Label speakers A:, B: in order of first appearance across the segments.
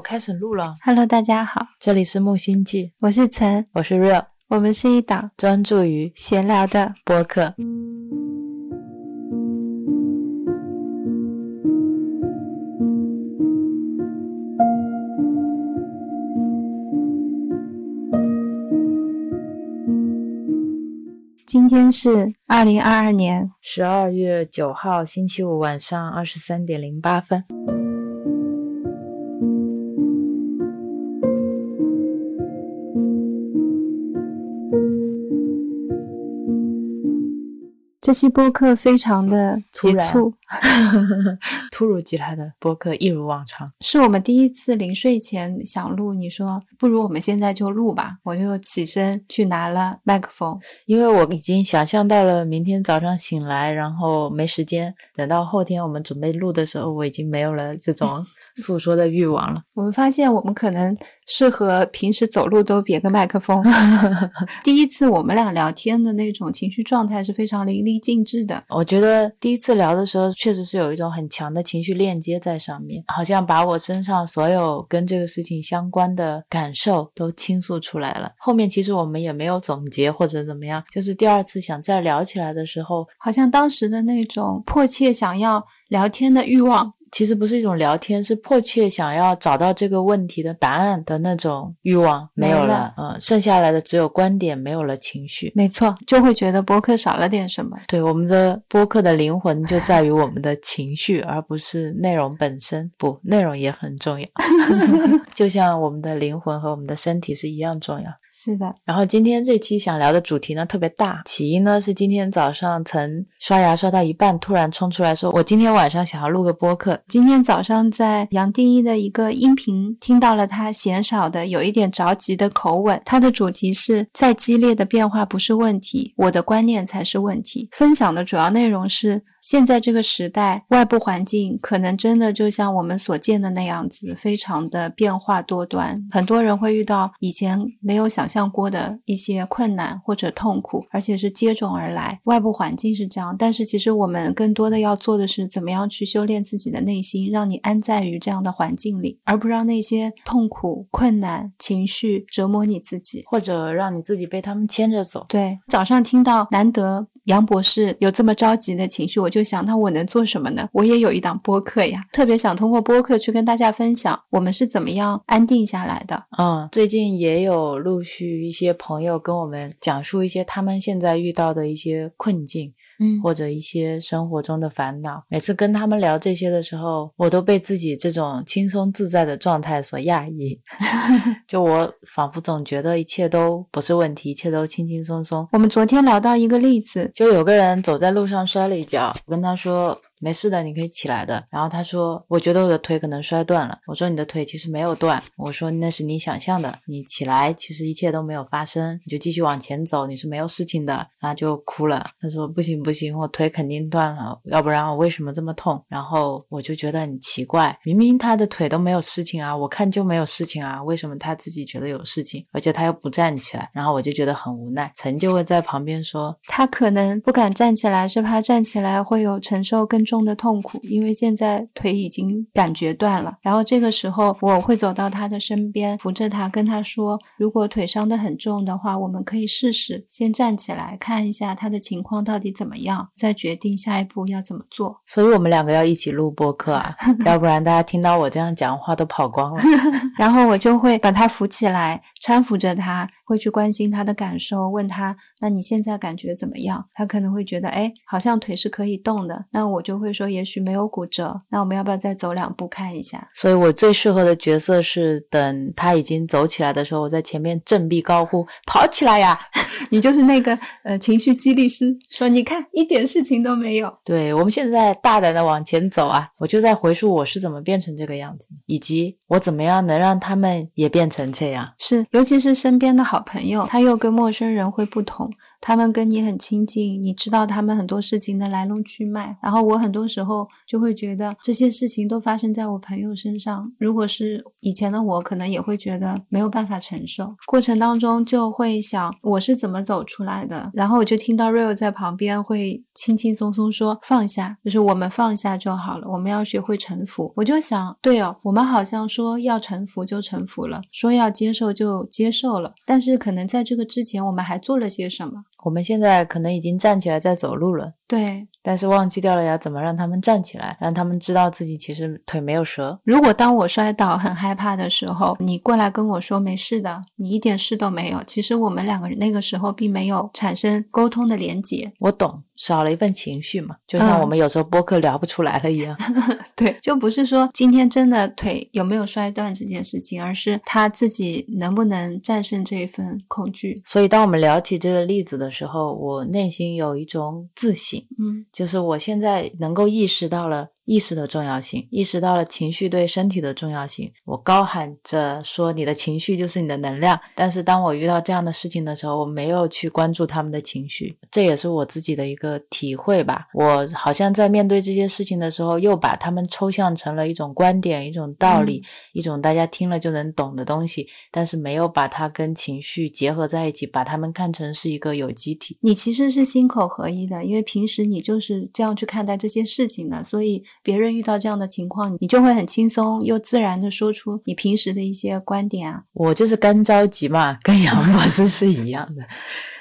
A: 我开始录了。
B: Hello，大家好，
A: 这里是木星记，
B: 我是岑，
A: 我是 Real，
B: 我们是一档
A: 专注于
B: 闲聊的。
A: 播客。
B: 今天是二零二二年
A: 十二月九号星期五晚上二十三点零八分。
B: 这期播客非常的急促，
A: 突如其来的播客一如往常。
B: 是我们第一次临睡前想录，你说不如我们现在就录吧，我就起身去拿了麦克风。
A: 因为我已经想象到了明天早上醒来，然后没时间，等到后天我们准备录的时候，我已经没有了这种诉说的欲望了。
B: 我们发现我们可能适合平时走路都别个麦克风。第一次我们俩聊天的那种情绪状态是非常淋漓尽致的。
A: 我觉得第一次聊的时候，确实是有一种很强的情绪链接在上面，好像把我身上所有跟这个事情相关的感受都倾诉出来了。后面其实我们也没有总结或者怎么样，就是第二次想再聊起来的时候，
B: 好像当时的那种迫切想要聊天的欲望，
A: 其实不是一种聊天，是迫切想要找到这个问题的答案的那种欲望没有了
B: 了，
A: 嗯，剩下来的只有观点，没有了情绪。
B: 没错，就会觉得播客少了点什么。
A: 对，我们的播客的灵魂就在于我们的情绪，而不是内容本身。不，内容也很重要，就像我们的灵魂和我们的身体是一样重要。
B: 是的，
A: 然后今天这期想聊的主题呢特别大，起因呢是今天早上曾刷牙刷到一半，突然冲出来说：“我今天晚上想要录个播客。
B: 今天早上在杨定一的一个音频听到了他嫌少的有一点着急的口吻。他的主题是再激烈的变化不是问题，我的观念才是问题。分享的主要内容是，现在这个时代，外部环境可能真的就像我们所见的那样子，非常的变化多端。很多人会遇到以前没有想象过的一些困难或者痛苦，而且是接踵而来。外部环境是这样，但是其实我们更多的要做的是怎么样去修炼自己的内心，让你安在于这样的环境里，而不让那些痛苦、困难、情绪折磨你自己”。
A: 或者让你自己被他们牵着走。
B: 对，早上听到难得杨博士有这么着急的情绪，我就想，那我能做什么呢？我也有一档播客呀，特别想通过播客去跟大家分享我们是怎么样安定下来的。
A: 嗯，最近也有陆续一些朋友跟我们讲述一些他们现在遇到的一些困境。
B: 嗯
A: 或者一些生活中的烦恼。每次跟他们聊这些的时候，我都被自己这种轻松自在的状态所压抑。就我仿佛总觉得一切都不是问题，一切都轻轻松松。
B: 我们昨天聊到一个例子，
A: 就有个人走在路上摔了一跤，我跟他说。没事的，你可以起来的。然后他说：“我觉得我的腿可能摔断了。”我说：“你的腿其实没有断。”我说：“那是你想象的。你起来，其实一切都没有发生，你就继续往前走，你是没有事情的。”然后就哭了。他说：“不行不行，我腿肯定断了，要不然我为什么这么痛？”然后我就觉得很奇怪，明明他的腿都没有事情啊，我看就没有事情啊，为什么他自己觉得有事情，而且他又不站起来？然后我就觉得很无奈。陈就会在旁边说：“
B: 他可能不敢站起来，是怕站起来会有承受更重的痛苦，因为现在腿已经感觉断了。然后这个时候，我会走到他的身边，扶着他，跟他说：如果腿伤得很重的话，我们可以试试先站起来，看一下他的情况到底怎么样，再决定下一步要怎么做。
A: 所以我们两个要一起录播客啊，要不然大家听到我这样讲话都跑光了。
B: 然后我就会把他扶起来，搀扶着他，会去关心他的感受，问他：那你现在感觉怎么样？他可能会觉得，哎，好像腿是可以动的。那我就会说，也许没有骨折，那我们要不要再走两步看一下？
A: 所以我最适合的角色是，等他已经走起来的时候，我在前面振臂高呼：“跑起来呀！”
B: 你就是那个呃情绪激励师，说你看一点事情都没有。
A: 对，我们现在大胆的往前走啊！我就在回溯我是怎么变成这个样子，以及我怎么样能让他们也变成这样。
B: 是尤其是身边的好朋友，他又跟陌生人会不同。他们跟你很亲近，你知道他们很多事情的来龙去脉。然后我很多时候就会觉得这些事情都发生在我朋友身上。如果是以前的我，可能也会觉得没有办法承受。过程当中就会想我是怎么走出来的。然后我就听到 Real 在旁边会轻轻松松说放下，就是我们放下就好了。我们要学会臣服。我就想，对哦，我们好像说要臣服就臣服了，说要接受就接受了。但是可能在这个之前，我们还做了些什么？
A: 我们现在可能已经站起来在走路了，
B: 对，
A: 但是忘记掉了要怎么让他们站起来，让他们知道自己其实腿没有折。
B: 如果当我摔倒很害怕的时候，你过来跟我说没事的，你一点事都没有。其实我们两个人那个时候并没有产生沟通的连接。
A: 我懂，少了一份情绪嘛，就像我们有时候播客聊不出来了一样。
B: 对，就不是说今天真的腿有没有摔断这件事情，而是他自己能不能战胜这一份恐惧。
A: 所以当我们聊起这个例子的。时候，我内心有一种自省，
B: 嗯，
A: 就是我现在能够意识到了。意识的重要性，意识到了情绪对身体的重要性。我高喊着说：“你的情绪就是你的能量。”但是当我遇到这样的事情的时候，我没有去关注他们的情绪，这也是我自己的一个体会吧。我好像在面对这些事情的时候，又把他们抽象成了一种观点、一种道理、一种大家听了就能懂的东西，但是没有把它跟情绪结合在一起，把他们看成是一个有机体。
B: 你其实是心口合一的，因为平时你就是这样去看待这些事情的，所以。别人遇到这样的情况，你就会很轻松又自然的说出你平时的一些观点啊。
A: 我就是干着急嘛，跟杨博士是一样的。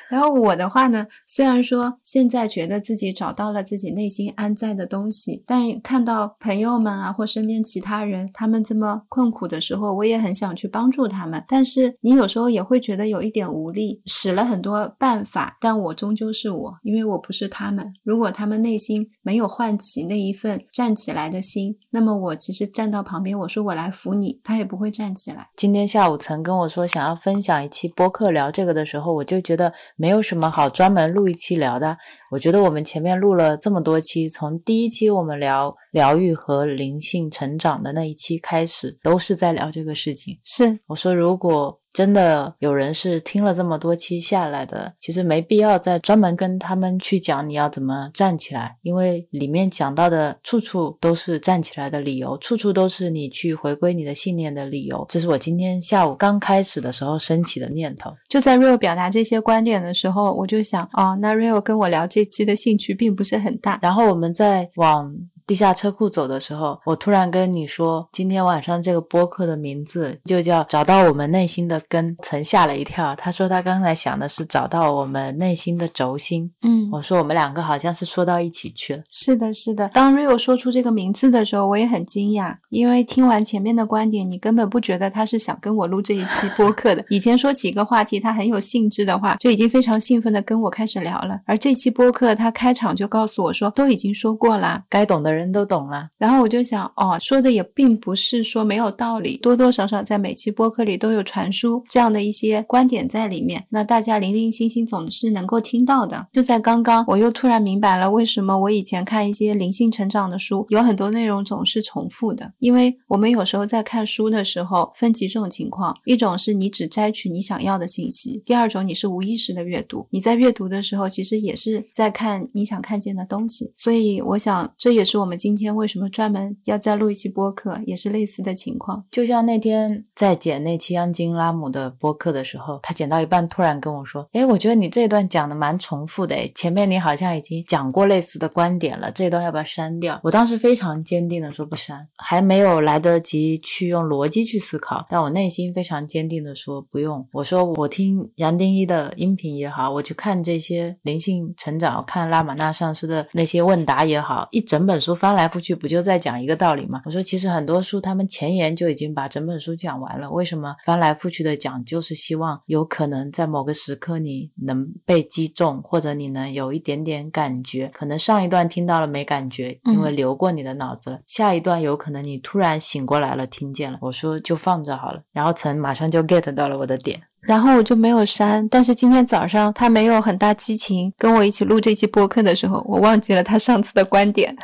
B: 然后我的话呢，虽然说现在觉得自己找到了自己内心安在的东西，但看到朋友们啊或身边其他人他们这么困苦的时候，我也很想去帮助他们。但是你有时候也会觉得有一点无力，使了很多办法，但我终究是我，因为我不是他们。如果他们内心没有唤起那一份站起来的心，那么我其实站到旁边，我说我来扶你，他也不会站起来。
A: 今天下午曾跟我说想要分享一期播客聊这个的时候，我就觉得。没有什么好专门录一期聊的。我觉得我们前面录了这么多期，从第一期我们聊疗愈和灵性成长的那一期开始，都是在聊这个事情。
B: 是，
A: 我说如果。真的有人是听了这么多期下来的，其实没必要再专门跟他们去讲你要怎么站起来，因为里面讲到的处处都是站起来的理由，处处都是你去回归你的信念的理由。这是我今天下午刚开始的时候升起的念头。
B: 就在 Real 表达这些观点的时候，我就想，哦，那 Real 跟我聊这期的兴趣并不是很大。
A: 然后我们再往。地下车库走的时候，我突然跟你说，今天晚上这个播客的名字就叫“找到我们内心的根”，曾吓了一跳。他说他刚才想的是找到我们内心的轴心。
B: 嗯，
A: 我说我们两个好像是说到一起去了。
B: 是的，是的。当 Rio 说出这个名字的时候，我也很惊讶，因为听完前面的观点，你根本不觉得他是想跟我录这一期播客的。以前说起一个话题，他很有兴致的话，就已经非常兴奋的跟我开始聊了。而这期播客，他开场就告诉我说，都已经说过了，
A: 该懂的人。人都懂了，
B: 然后我就想，哦，说的也并不是说没有道理，多多少少在每期播客里都有传输这样的一些观点在里面，那大家零零星星总是能够听到的。就在刚刚，我又突然明白了为什么我以前看一些灵性成长的书，有很多内容总是重复的，因为我们有时候在看书的时候分几种情况，一种是你只摘取你想要的信息，第二种你是无意识的阅读，你在阅读的时候其实也是在看你想看见的东西，所以我想这也是我我们。今天为什么专门要再录一期播客，也是类似的情况。
A: 就像那天在剪那期央金拉姆的播客的时候，他剪到一半突然跟我说：“哎，我觉得你这段讲的蛮重复的，哎，前面你好像已经讲过类似的观点了，这段要不要删掉？”我当时非常坚定的说不删，还没有来得及去用逻辑去思考，但我内心非常坚定的说不用。我说我听杨定一的音频也好，我去看这些灵性成长，看拉玛那上师的那些问答也好，一整本书翻。翻来覆去不就在讲一个道理吗？我说其实很多书他们前言就已经把整本书讲完了，为什么翻来覆去的讲？就是希望有可能在某个时刻你能被击中，或者你能有一点点感觉。可能上一段听到了没感觉，因为流过你的脑子了。下一段有可能你突然醒过来了，听见了。我说就放着好了。然后曾马上就 get 到了我的点。
B: 然后我就没有删。但是今天早上他没有很大激情跟我一起录这期播客的时候，我忘记了他上次的观点，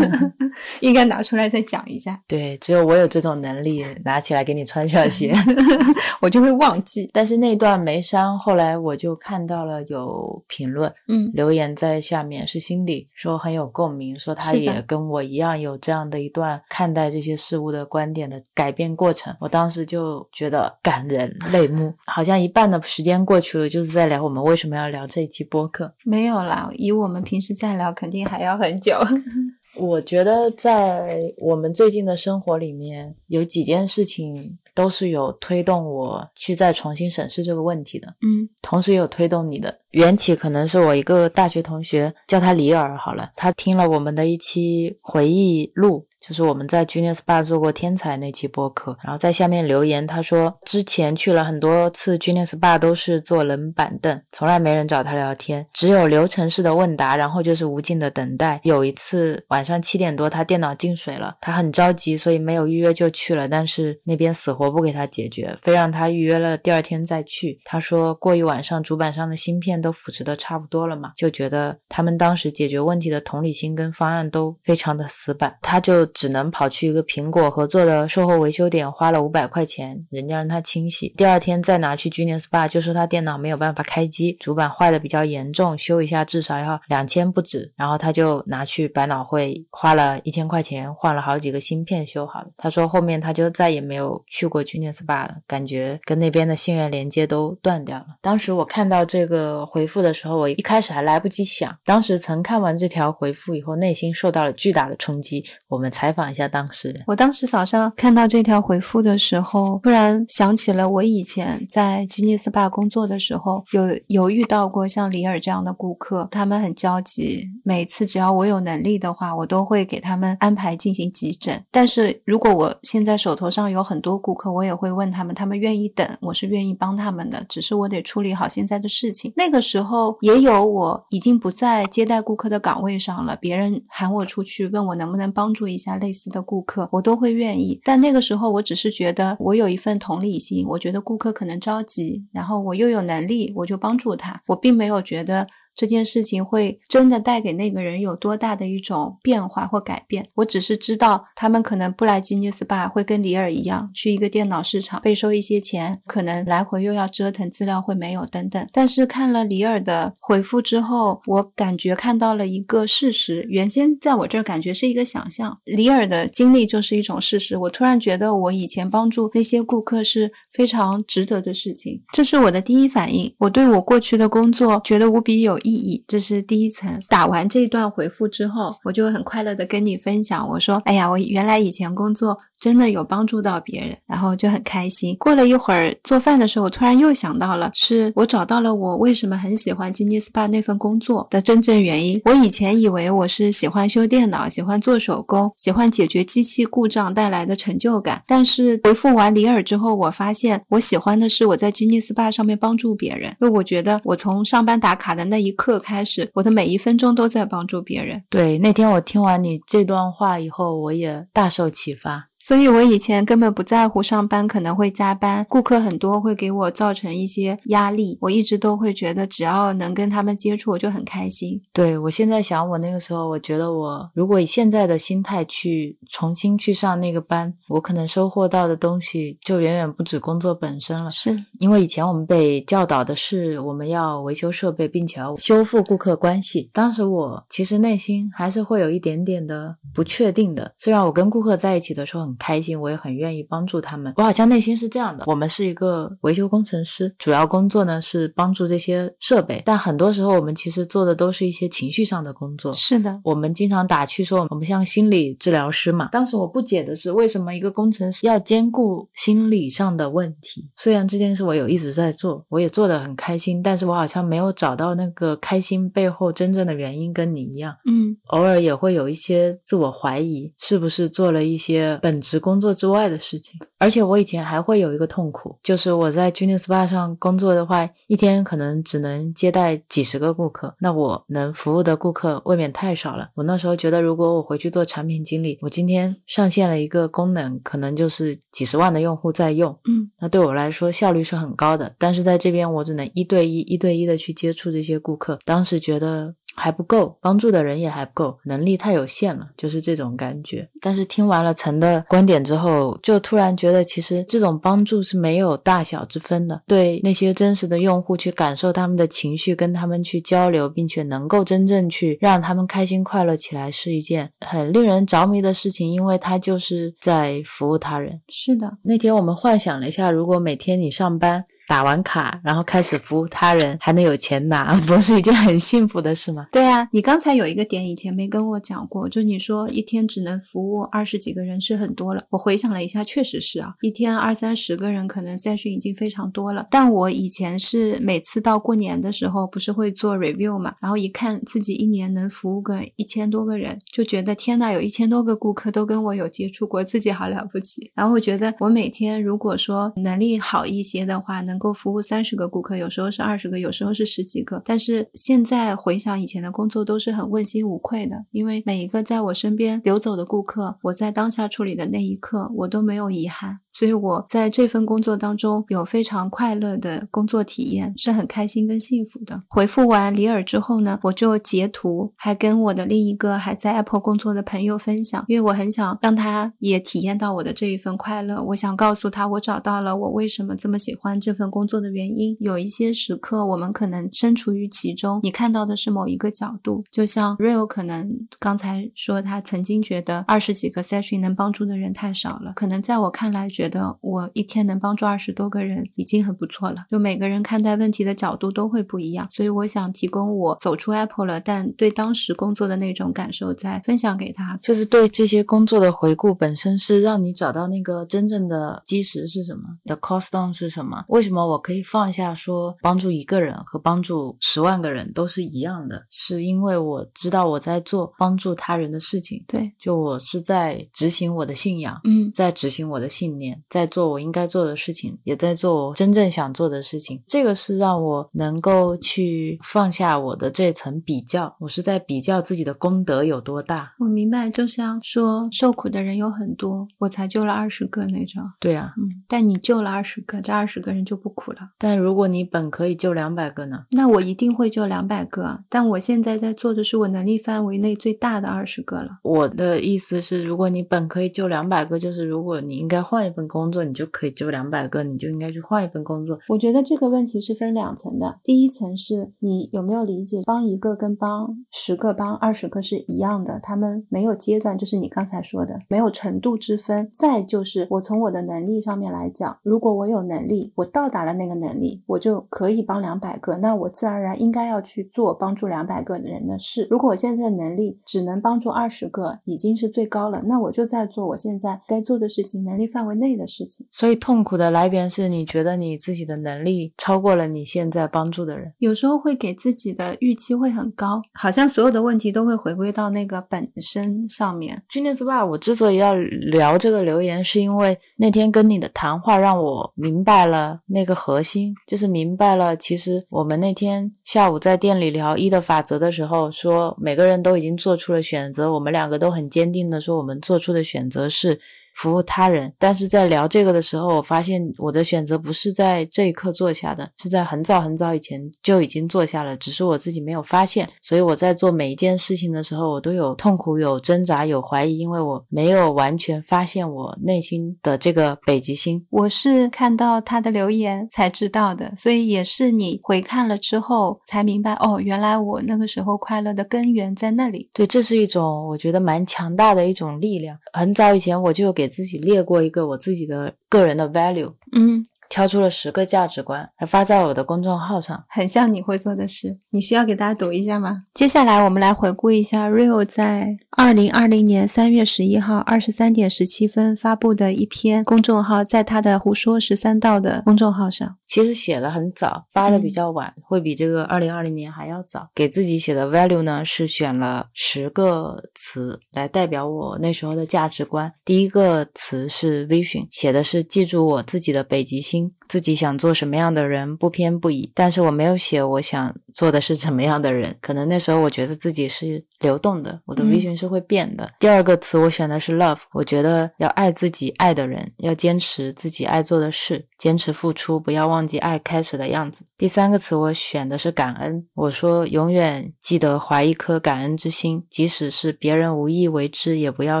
B: 应该拿出来再讲一下。
A: 对，只有我有这种能力，拿起来给你穿上鞋，
B: 我就会忘记。
A: 但是那段没删，后来我就看到了有评论，
B: 嗯，
A: 留言在下面是心里说很有共鸣，说他也跟我一样有这样的一段看待这些事物的观点的改变过程。我当时就觉得感人泪目，好像一半的时间过去了，就是在聊我们为什么要聊这一期播客。
B: 没有啦，以我们平时再聊，肯定还要很久。
A: 我觉得在我们最近的生活里面，有几件事情都是有推动我去再重新审视这个问题的。
B: 嗯
A: 同时也有推动你的缘起，可能是我一个大学同学，叫他李尔好了，他听了我们的一期回忆录，就是我们在 Genius Bar 做过天才那期播客，然后在下面留言，他说之前去了很多次 Genius Bar 都是坐冷板凳，从来没人找他聊天，只有流程式的问答，然后就是无尽的等待。有一次晚上七点多，他电脑进水了，他很着急，所以没有预约就去了，但是那边死活不给他解决，非让他预约了第二天再去。他说过一晚上主板上的芯片都腐蚀的差不多了嘛，就觉得他们当时解决问题的同理心跟方案都非常的死板，他就只能跑去一个苹果合作的售后维修点，花了五百块钱，人家让他清洗，第二天再拿去 Genius Bar，就说他电脑没有办法开机，主板坏的比较严重，修一下至少要两千不止，然后他就拿去百脑汇花了一千块钱换了好几个芯片修好了。他说后面他就再也没有去过 Genius Bar 了，感觉跟那边的信任连接都断掉了。当时我看到这个回复的时候，我一开始还来不及想，当时曾看完这条回复以后，内心受到了巨大的冲击。我们采访一下当事人。
B: 我当时早上看到这条回复的时候，突然想起了我以前在吉尼斯 bar 工作的时候，有有遇到过像李尔这样的顾客，他们很焦急，每次只要我有能力的话，我都会给他们安排进行急诊。但是如果我现在手头上有很多顾客，我也会问他们，他们愿意等，我是愿意帮他们的，只是我得处理好现在的事情。那个时候也有我已经不在接待顾客的岗位上了，别人喊我出去问我能不能帮助一下类似的顾客，我都会愿意。但那个时候我只是觉得我有一份同理心，我觉得顾客可能着急，然后我又有能力，我就帮助他。我并没有觉得这件事情会真的带给那个人有多大的一种变化或改变。我只是知道他们可能不来吉尼斯 bar，会跟李尔一样去一个电脑市场被收一些钱，可能来回又要折腾，资料会没有等等。但是看了李尔的回复之后，我感觉看到了一个事实，原先在我这儿感觉是一个想象，李尔的经历就是一种事实。我突然觉得我以前帮助那些顾客是非常值得的事情，这是我的第一反应。我对我过去的工作觉得无比有意意义，这是第一层。打完这段回复之后，我就很快乐的跟你分享，我说：“哎呀，我原来以前工作真的有帮助到别人，然后就很开心。”过了一会儿做饭的时候，我突然又想到了，是我找到了我为什么很喜欢吉尼斯 bar 那份工作的真正原因。我以前以为我是喜欢修电脑，喜欢做手工，喜欢解决机器故障带来的成就感。但是回复完李尔之后，我发现我喜欢的是我在吉尼斯 bar 上面帮助别人，因为我觉得我从上班打卡的那一刻开始，我的每一分钟都在帮助别人。
A: 对，那天我听完你这段话以后，我也大受启发。
B: 所以我以前根本不在乎上班可能会加班，顾客很多会给我造成一些压力，我一直都会觉得只要能跟他们接触，我就很开心。
A: 对我现在想，我那个时候，我觉得我如果以现在的心态去重新去上那个班，我可能收获到的东西就远远不止工作本身了。
B: 是
A: 因为以前我们被教导的是我们要维修设备，并且要修复顾客关系。当时我其实内心还是会有一点点的不确定的。虽然我跟顾客在一起的时候很开心，我也很愿意帮助他们，我好像内心是这样的。我们是一个维修工程师，主要工作呢是帮助这些设备，但很多时候我们其实做的都是一些情绪上的工作。
B: 是的，
A: 我们经常打趣说我们像心理治疗师嘛。当时我不解的是，为什么一个工程师要兼顾心理上的问题？虽然这件事我有一直在做，我也做得很开心，但是我好像没有找到那个开心背后真正的原因，跟你一样，
B: 嗯，
A: 偶尔也会有一些自我怀疑，是不是做了一些本职工作之外的事情。而且我以前还会有一个痛苦，就是我在 Genius Bar 上工作的话，一天可能只能接待几十个顾客，那我能服务的顾客未免太少了。我那时候觉得，如果我回去做产品经理，我今天上线了一个功能，可能就是几十万的用户在用，
B: 嗯，
A: 那对我来说效率是很高的。但是在这边我只能一对一、一对一的去接触这些顾客，当时觉得。还不够，帮助的人也还不够，能力太有限了，就是这种感觉。但是听完了陈的观点之后，就突然觉得，其实这种帮助是没有大小之分的。对那些真实的用户去感受他们的情绪，跟他们去交流，并且能够真正去让他们开心快乐起来，是一件很令人着迷的事情，因为他就是在服务他人。
B: 是的，
A: 那天我们幻想了一下，如果每天你上班。打完卡，然后开始服务他人，还能有钱拿，不是一件很幸福的事吗？
B: 对啊，你刚才有一个点以前没跟我讲过，就你说一天只能服务二十几个人是很多了。我回想了一下，确实是啊，一天二三十个人可能筛选已经非常多了。但我以前是每次到过年的时候，不是会做 review 嘛，然后一看自己一年能服务个一千多个人，就觉得天呐，有一千多个顾客都跟我有接触过，自己好了不起。然后我觉得我每天如果说能力好一些的话，能够服务三十个顾客，有时候是二十个，有时候是十几个。但是现在回想以前的工作，都是很问心无愧的，因为每一个在我身边流走的顾客，我在当下处理的那一刻，我都没有遗憾。所以我在这份工作当中有非常快乐的工作体验，是很开心跟幸福的。回复完李尔之后呢，我就截图，还跟我的另一个还在 Apple 工作的朋友分享，因为我很想让他也体验到我的这一份快乐。我想告诉他，我找到了我为什么这么喜欢这份工作的原因。有一些时刻，我们可能身处于其中，你看到的是某一个角度，就像 Real 可能刚才说，他曾经觉得二十几个 session 能帮助的人太少了，可能在我看来。觉得我一天能帮助二十多个人已经很不错了。就每个人看待问题的角度都会不一样，所以我想提供我走出 Apple 了，但对当时工作的那种感受再分享给他。
A: 就是对这些工作的回顾本身是让你找到那个真正的基石是什么，the cost down 是什么？为什么我可以放下说帮助一个人和帮助十万个人都是一样的？是因为我知道我在做帮助他人的事情。
B: 对，
A: 就我是在执行我的信仰，
B: 嗯，
A: 在执行我的信念。在做我应该做的事情，也在做我真正想做的事情。这个是让我能够去放下我的这层比较。我是在比较自己的功德有多大。
B: 我明白，就像说受苦的人有很多，我才救了二十个那种。
A: 对啊，
B: 嗯，但你救了二十个，这二十个人就不苦了。
A: 但如果你本可以救两百个呢？
B: 那我一定会救两百个。但我现在在做的是我能力范围内最大的二十个了。
A: 我的意思是，如果你本可以救两百个，就是如果你应该换一份。工作你就可以救两百个，你就应该去换一份工作。
B: 我觉得这个问题是分两层的。第一层是你有没有理解，帮一个跟帮十个、帮二十个是一样的，他们没有阶段，就是你刚才说的没有程度之分。再就是我从我的能力上面来讲，如果我有能力，我到达了那个能力，我就可以帮两百个，那我自然而然应该要去做帮助两百个人的事。如果我现在的能力只能帮助二十个，已经是最高了，那我就在做我现在该做的事情，能力范围内。的事情，
A: 所以痛苦的来源是你觉得你自己的能力超过了你现在帮助的人，
B: 有时候会给自己的预期会很高，好像所有的问题都会回归到那个本身上面。
A: 君念之爸，我之所以要聊这个留言，是因为那天跟你的谈话让我明白了那个核心，就是明白了其实我们那天下午在店里聊一的法则的时候，说每个人都已经做出了选择，我们两个都很坚定的说，我们做出的选择是。服务他人，但是在聊这个的时候，我发现我的选择不是在这一刻做下的，是在很早很早以前就已经做下了，只是我自己没有发现。所以我在做每一件事情的时候，我都有痛苦、有挣扎、有怀疑，因为我没有完全发现我内心的这个北极星。
B: 我是看到他的留言才知道的，所以也是你回看了之后才明白，哦，原来我那个时候快乐的根源在那里。
A: 对，这是一种我觉得蛮强大的一种力量。很早以前我就给。自己列过一个我自己的个人的 value，
B: 嗯，
A: 挑出了十个价值观，还发在我的公众号上，
B: 很像你会做的事。你需要给大家读一下吗？接下来我们来回顾一下 Rio 在二零二零年三月十一号二十三点十七分发布的一篇公众号，在他的胡说十三道的公众号上。
A: 其实写的很早，发的比较晚，会比这个二零二零年还要早。给自己写的 value 呢，是选了十个词来代表我那时候的价值观。第一个词是 vision，写的是记住我自己的北极星。自己想做什么样的人，不偏不倚。但是我没有写我想做的是什么样的人，可能那时候我觉得自己是流动的，我的 vision 是会变的。第二个词我选的是 love，我觉得要爱自己爱的人，要坚持自己爱做的事，坚持付出，不要忘记爱开始的样子。第三个词我选的是感恩，我说永远记得怀一颗感恩之心，即使是别人无意为之，也不要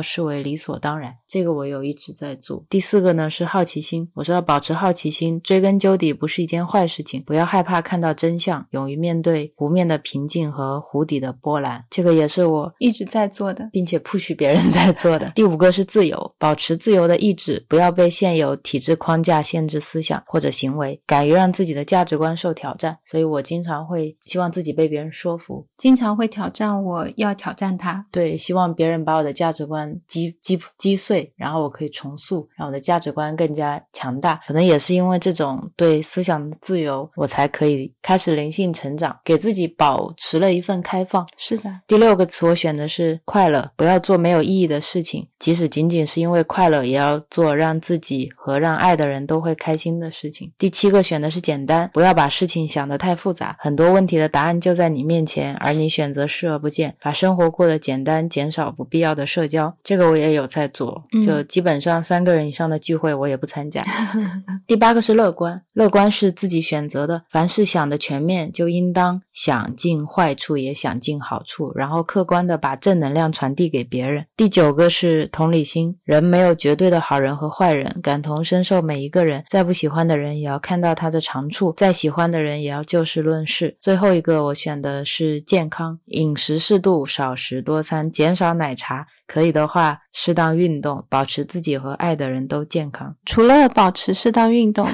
A: 视为理所当然。这个我有一直在做。第四个呢是好奇心，我说要保持好奇心，追根究底不是一件坏事情，不要害怕看到真相，勇于面对湖面的平静和湖底的波澜。这个也是我
B: 一直在做的，
A: 并且 push 别人 在做的。第五个是自由，保持自由的意志，不要被现有体制框架限制思想或者行为，敢于让自己的价值观受挑战。所以我经常会希望自己被别人说服，
B: 经常会挑战我要挑战他。
A: 对，希望别人把我的价值观击击击碎，然后我可以重塑，让我的价值观更加强大。可能也是因为这种对思想的自由，我才可以开始灵性成长，给自己保持了一份开放。
B: 是的。
A: 第六个词我选的是快乐，不要做没有意义的事情，即使仅仅是因为快乐，也要做让自己和让爱的人都会开心的事情。第七个选的是简单，不要把事情想得太复杂，很多问题的答案就在你面前，而你选择视而不见，把生活过得简单，减少不必要的社交。这个我也有在做，就基本上三个人以上的聚会我也不参加。第八个是乐观，乐观是自己选择的，凡事想的全面，就应当想尽坏处，也想尽好处，然后客观的把正能量传递给别人。第九个是同理心，人没有绝对的好人和坏人，感同身受每一个人，再不喜欢的人也要看到他的长处，再喜欢的人也要就事论事。最后一个我选的是健康，饮食适度，少食多餐，减少奶茶。可以的话，适当运动，保持自己和爱的人都健康。
B: 除了保持适当运动，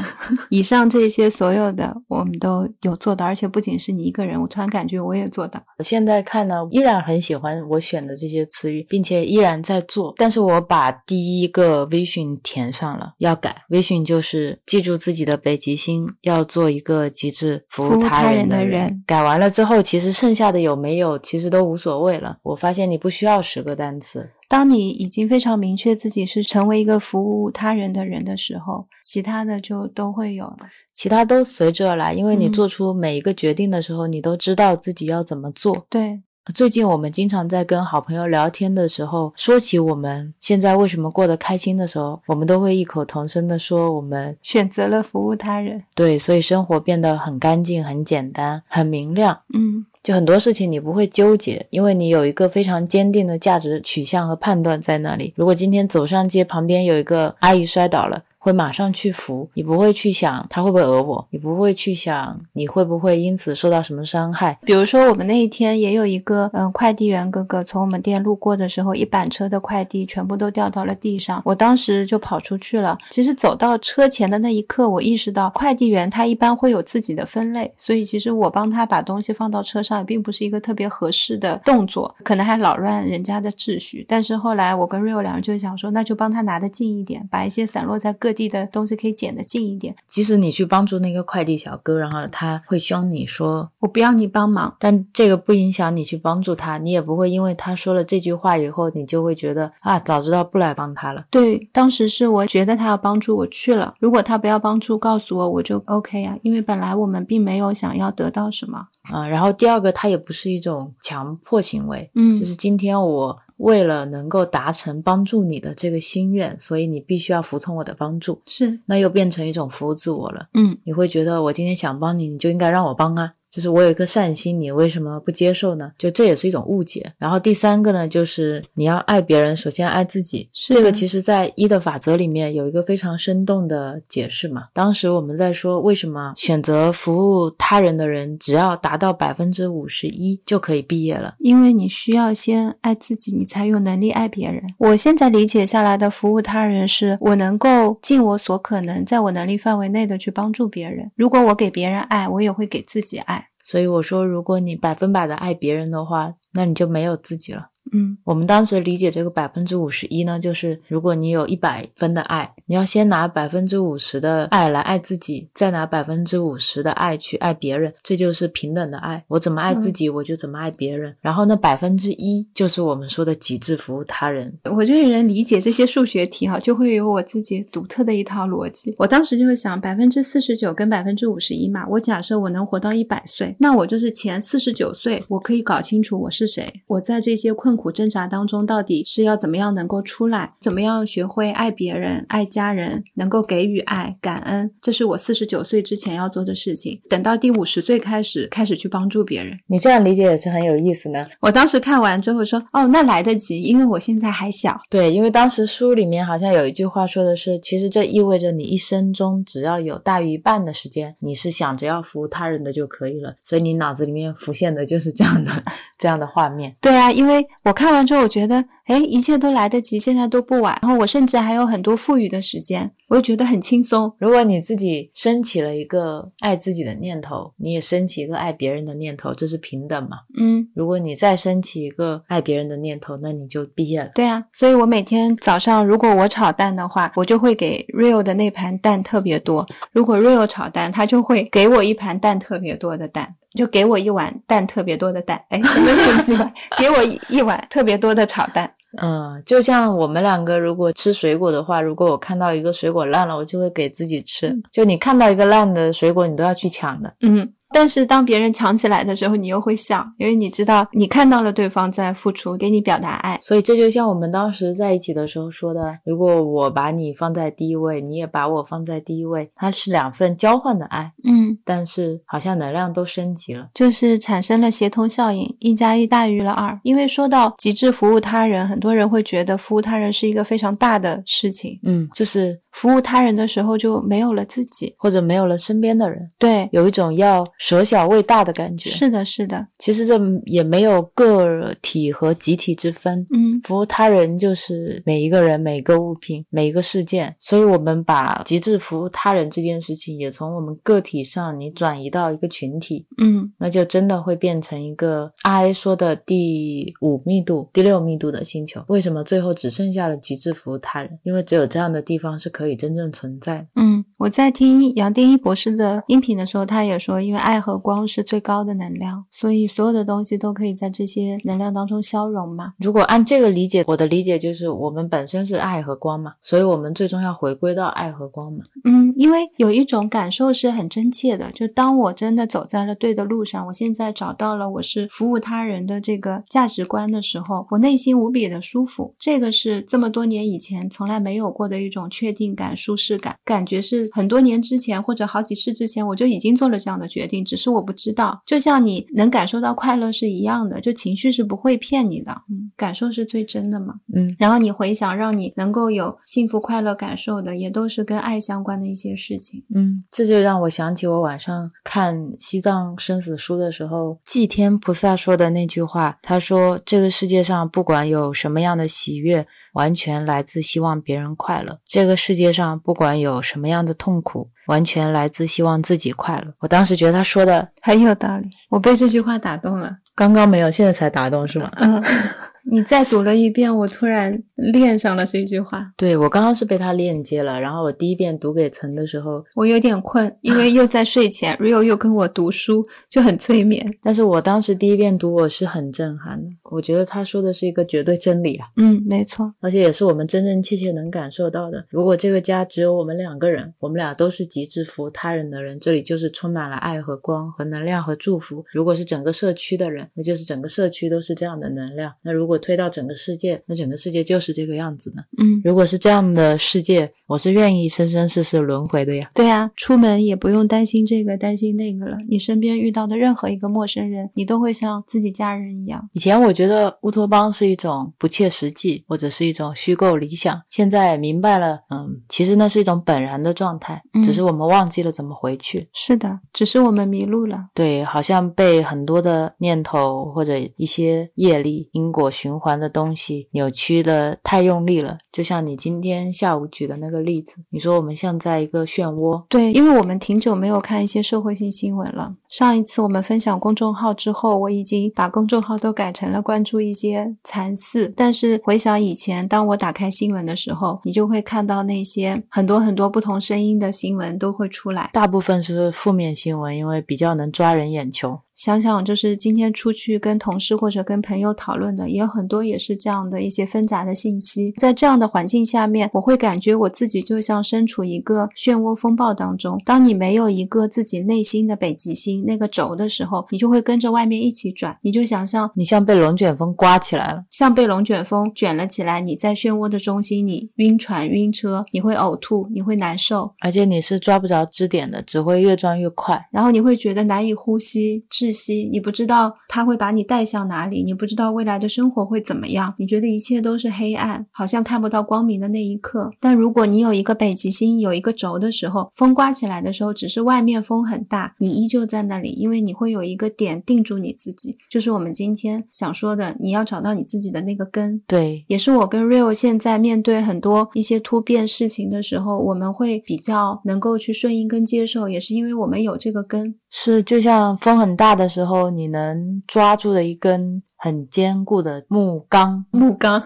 B: 以上这些所有的我们都有做到，而且不仅是你一个人，我突然感觉我也做到。
A: 我现在看呢，依然很喜欢我选的这些词语，并且依然在做。但是我把第一个 vision 填上了，要改 vision 就是记住自己的北极星，要做一个极致服务他人的人。改完了之后，其实剩下的有没有，其实都无所谓了。我发现你不需要十个单词。
B: 当你已经非常明确自己是成为一个服务他人的人的时候，其他的就都会有了，
A: 其他都随之而来。因为你做出每一个决定的时候，你都知道自己要怎么做。
B: 对，
A: 最近我们经常在跟好朋友聊天的时候，说起我们现在为什么过得开心的时候，我们都会异口同声的说，我们
B: 选择了服务他人。
A: 对，所以生活变得很干净、很简单、很明亮。
B: 嗯。
A: 就很多事情你不会纠结，因为你有一个非常坚定的价值取向和判断在那里。如果今天走上街，旁边有一个阿姨摔倒了。会马上去扶，你不会去想他会不会讹我，你不会去想你会不会因此受到什么伤害。
B: 比如说，我们那一天也有一个嗯快递员哥哥从我们店路过的时候，一板车的快递全部都掉到了地上，我当时就跑出去了。其实走到车前的那一刻，我意识到快递员他一般会有自己的分类，所以其实我帮他把东西放到车上也并不是一个特别合适的动作，可能还扰乱人家的秩序。但是后来我跟 Rio 两人就想说，那就帮他拿得近一点，把一些散落在各。地的东西可以捡得近一点。
A: 即使你去帮助那个快递小哥，然后他会凶你说“
B: 我不要你帮忙”，
A: 但这个不影响你去帮助他，你也不会因为他说了这句话以后，你就会觉得啊，早知道不来帮他了。
B: 对，当时是我觉得他要帮助我去了，如果他不要帮助，告诉我我就 OK 啊，因为本来我们并没有想要得到什么
A: 啊。然后第二个，他也不是一种强迫行为，
B: 嗯，
A: 就是今天我。为了能够达成帮助你的这个心愿，所以你必须要服从我的帮助，
B: 是，
A: 那又变成一种服务自我了。
B: 嗯，
A: 你会觉得我今天想帮你，你就应该让我帮啊。就是我有一个善心，你为什么不接受呢？就这也是一种误解。然后第三个呢，就是你要爱别人，首先爱自己。这个其实在一的法则里面有一个非常生动的解释嘛。当时我们在说，为什么选择服务他人的人，只要达到百分之五十一就可以毕业了？
B: 因为你需要先爱自己，你才有能力爱别人。我现在理解下来的服务他人，是我能够尽我所可能，在我能力范围内的去帮助别人。如果我给别人爱，我也会给自己爱。
A: 所以我说，如果你百分百的爱别人的话，那你就没有自己了。
B: 嗯
A: 我们当时理解这个百分之五十一呢，就是如果你有一百分的爱，你要先拿百分之五十的爱来爱自己，再拿百分之五十的爱去爱别人，这就是平等的爱。我怎么爱自己，我就怎么爱别人。然后那百分之一就是我们说的极致服务他人。
B: 我这个人理解这些数学题哈，就会有我自己独特的一套逻辑。我当时就会想，百分之四十九跟百分之五十一嘛，我假设我能活到一百岁，那我就是前四十九岁，我可以搞清楚我是谁，我在这些困苦挣扎当中到底是要怎么样能够出来，怎么样学会爱别人、爱家人，能够给予爱、感恩，这是我四十九岁之前要做的事情。等到第五十岁开始，开始去帮助别人。
A: 你这样理解也是很有意思呢。
B: 我当时看完之后说，哦，那来得及，因为我现在还小。
A: 对，因为当时书里面好像有一句话说的是，其实这意味着你一生中只要有大于一半的时间，你是想着要服务他人的就可以了。所以你脑子里面浮现的就是这样的 这样的画面。
B: 对啊，因为我看完之后，我觉得，哎，一切都来得及，现在都不晚。然后我甚至还有很多富裕的时间，我就觉得很轻松。
A: 如果你自己升起了一个爱自己的念头，你也升起一个爱别人的念头，这是平等嘛？
B: 嗯，
A: 如果你再升起一个爱别人的念头，那你就毕业了。
B: 对啊，所以我每天早上如果我炒蛋的话，我就会给 Rio 的那盘蛋特别多。如果 Rio 炒蛋，他就会给我一盘蛋特别多的蛋，就给我一碗蛋特别多的蛋。哎，什么是很奇怪？给我一一碗特别多的炒蛋。
A: 嗯，就像我们两个如果吃水果的话，如果我看到一个水果烂了，我就会给自己吃。就你看到一个烂的水果，你都要去抢的。
B: 嗯，但是当别人抢起来的时候，你又会笑，因为你知道你看到了对方在付出，给你表达爱。
A: 所以这就像我们当时在一起的时候说的，如果我把你放在第一位，你也把我放在第一位，它是两份交换的爱，
B: 嗯，
A: 但是好像能量都升级了。
B: 就是产生了协同效应，一加一大于了二。因为说到极致服务他人，很多人会觉得服务他人是一个非常大的事情，
A: 嗯，就是
B: 服务他人的时候就没有了自己。
A: 或者没有了身边的人，
B: 对，
A: 有一种要舍小为大的感觉。
B: 是的，是的，
A: 其实这也没有个体和集体之分。
B: 嗯
A: 服务他人就是每一个人、每个物品、每一个事件，所以我们把极致服务他人这件事情，也从我们个体上你转移到一个群体，
B: 嗯
A: 那就真的会变成一个 I 说的第五密度、第六密度的星球。为什么最后只剩下了极致服务他人？因为只有这样的地方是可以真正存在的。
B: 嗯。我在听杨定一博士的音频的时候，他也说，因为爱和光是最高的能量，所以所有的东西都可以在这些能量当中消融嘛。
A: 如果按这个理解，我的理解就是我们本身是爱和光嘛，所以我们最终要回归到爱和光嘛。
B: 嗯，因为有一种感受是很真切的，就当我真的走在了对的路上，我现在找到了我是服务他人的这个价值观的时候，我内心无比的舒服。这个是这么多年以前从来没有过的一种确定感、舒适感，感觉是很多年之前或者好几世之前我就已经做了这样的决定，只是我不知道。就像你能感受到快乐是一样的，就情绪是不会骗你的，嗯，感受是最真的嘛。
A: 嗯，
B: 然后你回想，让你能够有幸福快乐感受的，也都是跟爱相关的一些事情。
A: 嗯，这就让我想起我晚上看《西藏生死书》的时候，祭天菩萨说的那句话。他说：“这个世界上不管有什么样的喜悦，完全来自希望别人快乐；这个世界上不管有什么样的痛苦，完全来自希望自己快乐。”我当时觉得他说的
B: 很有道理，我被这句话打动了。
A: 刚刚没有，现在才打动是吗？
B: 嗯，你再读了一遍，我突然恋上了这句话。
A: 对我刚刚是被他链接了，然后我第一遍读给岑的时候，
B: 我有点困，因为又在睡前，Rio 又跟我读书，就很催眠。
A: 但是我当时第一遍读我是很震撼的，我觉得他说的是一个绝对真理啊，
B: 嗯，没错。
A: 而且也是我们真真切切能感受到的。如果这个家只有我们两个人，我们俩都是极致服务他人的人，这里就是充满了爱和光和能量和祝福。如果是整个社区的人，那就是整个社区都是这样的能量。那如果推到整个世界，那整个世界就是这个样子的。
B: 嗯，
A: 如果是这样的世界，我是愿意生生世世轮回的呀。
B: 对啊，出门也不用担心这个担心那个了。你身边遇到的任何一个陌生人，你都会像自己家人一样。
A: 以前我觉得乌托邦是一种不切实际，或者是一种虚构理想。现在明白了，嗯，其实那是一种本然的状态，
B: 嗯
A: 只是我们忘记了怎么回去。
B: 是的，只是我们迷路了。
A: 对，好像被很多的念头或者一些业力因果循循环的东西扭曲的太用力了。就像你今天下午举的那个例子，你说我们像在一个漩涡。
B: 对，因为我们挺久没有看一些社会性新闻了。上一次我们分享公众号之后，我已经把公众号都改成了关注一些残次。但是回想以前，当我打开新闻的时候，你就会看到那些很多很多不同声音的新闻都会出来，
A: 大部分是负面新闻，因为比较能抓人眼球。
B: 想想，就是今天出去跟同事或者跟朋友讨论的，也有很多也是这样的一些纷杂的信息。在这样的环境下面，我会感觉我自己就像身处一个漩涡风暴当中。当你没有一个自己内心的北极星那个轴的时候，你就会跟着外面一起转。你就想象
A: 你像被龙卷风刮起来了，
B: 像被龙卷风卷了起来。你在漩涡的中心，你晕船、晕车，你会呕吐，你会难受，
A: 而且你是抓不着支点的，只会越转越快。
B: 然后你会觉得难以呼吸。窒息，你不知道他会把你带向哪里，你不知道未来的生活会怎么样，你觉得一切都是黑暗，好像看不到光明的那一刻。但如果你有一个北极星，有一个轴的时候，风刮起来的时候，只是外面风很大，你依旧在那里，因为你会有一个点定住你自己，就是我们今天想说的，你要找到你自己的那个根。
A: 对，
B: 也是我跟 Real 现在面对很多一些突变事情的时候，我们会比较能够去顺应跟接受，也是因为我们有这个根。
A: 是，就像风很大的时候，你能抓住的一根很坚固的木钢，
B: 木钢，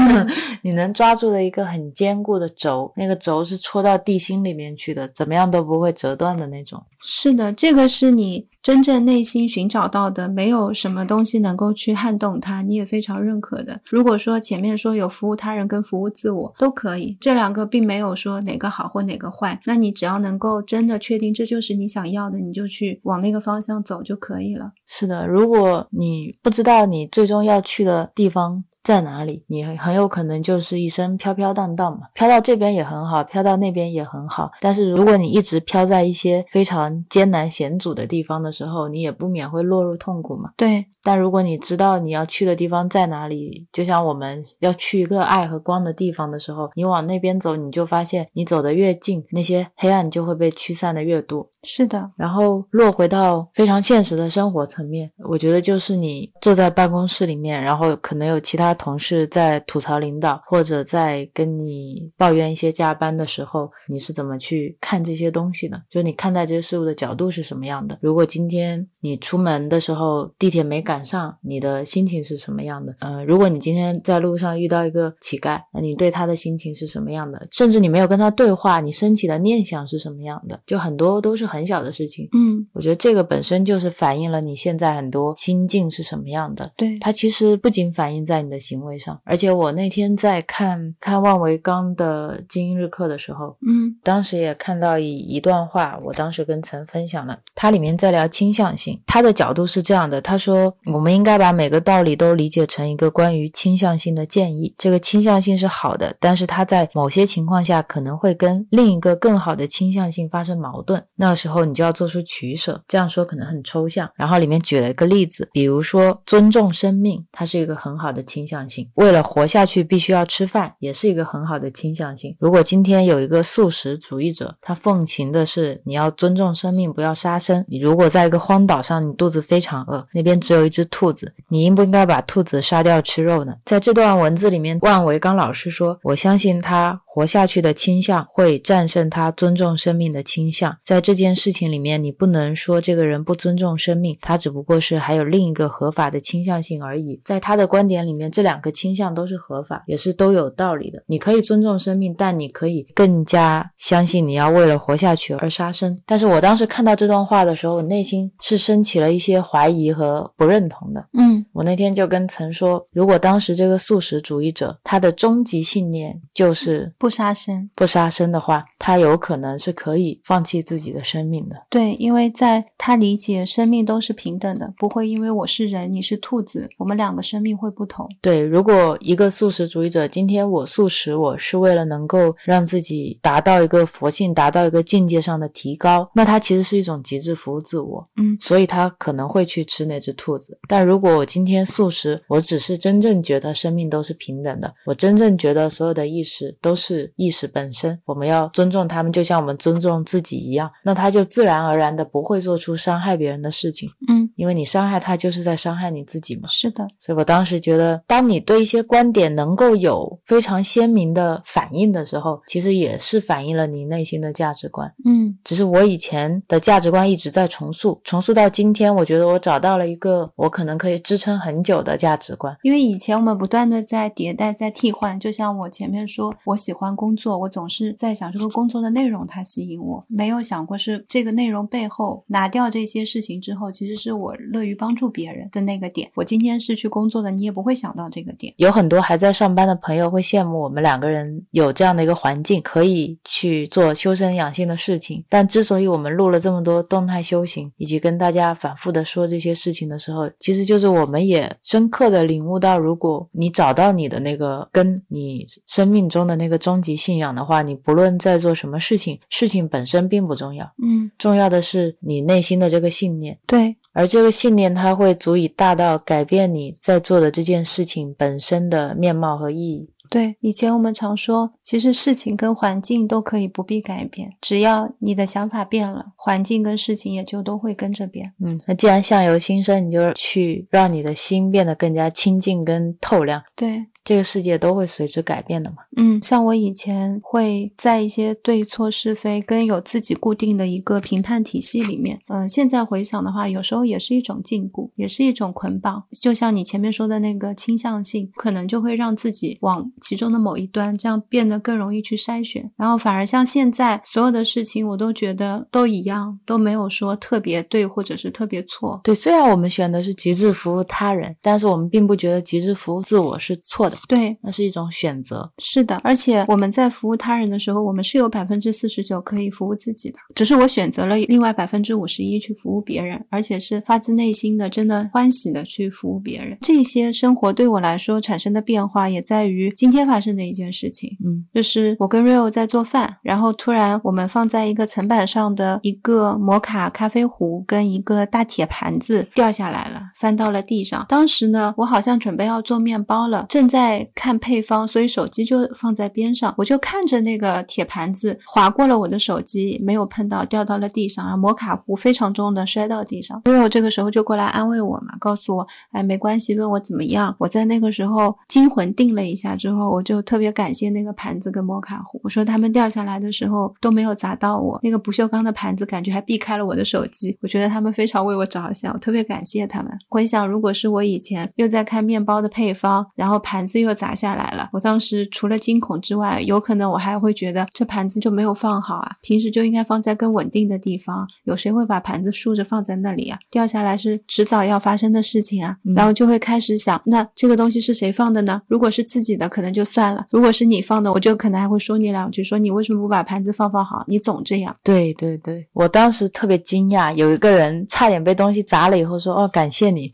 A: 你能抓住的一个很坚固的轴，那个轴是戳到地心里面去的，怎么样都不会折断的那种。
B: 是的，这个是你真正内心寻找到的，没有什么东西能够去撼动它，你也非常认可的。如果说前面说有服务他人跟服务自我都可以，这两个并没有说哪个好或哪个坏，那你只要能够真的确定这就是你想要的，你就去往那个方向走就可以了。
A: 是的，如果你不知道你你最终要去的地方。在哪里，你很有可能就是一生飘飘荡荡嘛，飘到这边也很好，飘到那边也很好。但是如果你一直飘在一些非常艰难险阻的地方的时候，你也不免会落入痛苦嘛。
B: 对。
A: 但如果你知道你要去的地方在哪里，就像我们要去一个爱和光的地方的时候，你往那边走，你就发现你走得越近，那些黑暗就会被驱散的越多。
B: 是的。
A: 然后落回到非常现实的生活层面，我觉得就是你坐在办公室里面，然后可能有其他同事在吐槽领导，或者在跟你抱怨一些加班的时候，你是怎么去看这些东西的？就你看待这些事物的角度是什么样的？如果今天你出门的时候地铁没赶。晚上你的心情是什么样的？呃，如果你今天在路上遇到一个乞丐，那你对他的心情是什么样的？甚至你没有跟他对话，你升起的念想是什么样的？就很多都是很小的事情。
B: 嗯，
A: 我觉得这个本身就是反映了你现在很多心境是什么样的。
B: 对，
A: 它其实不仅反映在你的行为上，而且我那天在看看万维刚的精英日课的时候，
B: 嗯，
A: 当时也看到一一段话，我当时跟曾分享了，它里面在聊倾向性，他的角度是这样的，他说。我们应该把每个道理都理解成一个关于倾向性的建议。这个倾向性是好的，但是它在某些情况下可能会跟另一个更好的倾向性发生矛盾。那个时候你就要做出取舍。这样说可能很抽象。然后里面举了一个例子，比如说尊重生命，它是一个很好的倾向性。为了活下去，必须要吃饭，也是一个很好的倾向性。如果今天有一个素食主义者，他奉行的是你要尊重生命，不要杀生。你如果在一个荒岛上，你肚子非常饿，那边只有一只。兔子，你应不应该把兔子杀掉吃肉呢？在这段文字里面，万维刚老师说：“我相信他。”活下去的倾向会战胜他尊重生命的倾向。在这件事情里面，你不能说这个人不尊重生命，他只不过是还有另一个合法的倾向性而已。在他的观点里面，这两个倾向都是合法，也是都有道理的。你可以尊重生命，但你可以更加相信你要为了活下去而杀生。但是我当时看到这段话的时候，我内心是升起了一些怀疑和不认同的。
B: 嗯，
A: 我那天就跟曾说，如果当时这个素食主义者他的终极信念就是。
B: 不杀生，
A: 不杀生的话，他有可能是可以放弃自己的生命的。
B: 对，因为在他理解，生命都是平等的，不会因为我是人，你是兔子，我们两个生命会不同。
A: 对，如果一个素食主义者，今天我素食，我是为了能够让自己达到一个佛性，达到一个境界上的提高，那他其实是一种极致服务自我。
B: 嗯，
A: 所以他可能会去吃那只兔子。但如果我今天素食，我只是真正觉得生命都是平等的，我真正觉得所有的意识都是。意识本身，我们要尊重他们，就像我们尊重自己一样，那他就自然而然的不会做出伤害别人的事情。
B: 嗯，
A: 因为你伤害他就是在伤害你自己嘛。
B: 是的，
A: 所以我当时觉得，当你对一些观点能够有非常鲜明的反应的时候，其实也是反映了你内心的价值观。
B: 嗯
A: 只是我以前的价值观一直在重塑，重塑到今天，我觉得我找到了一个我可能可以支撑很久的价值观。
B: 因为以前我们不断的在迭代、在替换，就像我前面说，我喜欢工作，我总是在想这个工作的内容它吸引我，没有想过是这个内容背后拿掉这些事情之后，其实是我乐于帮助别人的那个点。我今天是去工作的，你也不会想到这个点。
A: 有很多还在上班的朋友会羡慕我们两个人有这样的一个环境，可以去做修身养性的事情。但之所以我们录了这么多动态修行，以及跟大家反复的说这些事情的时候，其实就是我们也深刻的领悟到，如果你找到你的那个跟你生命中的那个终极信仰的话，你不论在做什么事情，事情本身并不重要，
B: 嗯，
A: 重要的是你内心的这个信念。
B: 对，
A: 而这个信念，它会足以大到改变你在做的这件事情本身的面貌和意义。
B: 对，以前我们常说，其实事情跟环境都可以不必改变，只要你的想法变了，环境跟事情也就都会跟着变。
A: 嗯，那既然相由心生，你就去让你的心变得更加清净跟透亮，
B: 对，
A: 这个世界都会随之改变的嘛。
B: 嗯，像我以前会在一些对错是非跟有自己固定的一个评判体系里面，嗯、现在回想的话，有时候也是一种禁锢，也是一种捆绑。就像你前面说的那个倾向性，可能就会让自己往其中的某一端，这样变得更容易去筛选。然后反而像现在所有的事情，我都觉得都一样，都没有说特别对或者是特别错。
A: 对，虽然我们选的是极致服务他人，但是我们并不觉得极致服务自我是错的，
B: 对，
A: 那是一种选择。
B: 是的，而且我们在服务他人的时候，我们是有百分之四十九可以服务自己的，只是我选择了另外百分之五十一去服务别人，而且是发自内心的、真的欢喜的去服务别人。这些生活对我来说产生的变化，也在于今天发生的一件事情。
A: 嗯，
B: 就是我跟 Rio 在做饭，然后突然我们放在一个层板上的一个摩卡咖啡壶跟一个大铁盘子掉下来了，翻到了地上。当时呢，我好像准备要做面包了，正在在看配方，所以手机就放在边上，我就看着那个铁盘子划过了我的手机，没有碰到，掉到了地上，然后摩卡壶非常重的摔到地上。Rio 这个时候就过来安慰我嘛，告诉我，哎，没关系，问我怎么样。我在那个时候惊魂定了一下之后，我就特别感谢那个盘子跟摩卡壶，我说他们掉下来的时候都没有砸到我，那个不锈钢的盘子感觉还避开了我的手机，我觉得他们非常为我着想，我特别感谢他们。回想如果是我以前又在看面包的配方，然后盘子又砸下来了，我当时除了惊恐之外，有可能我还会觉得这盘子就没有放好啊，平时就应该放在更稳定的地方，有谁会把盘子竖着放在那里啊？掉下来是迟早要发生的事情啊，
A: 嗯
B: 然后就会开始想，那这个东西是谁放的呢？如果是自己的，可能就算了；如果是你放的，我就可能还会说你两句，说你为什么不把盘子放放好？你总这样。
A: 对对对，我当时特别惊讶，有一个人差点被东西砸了以后说：“哦，感谢你，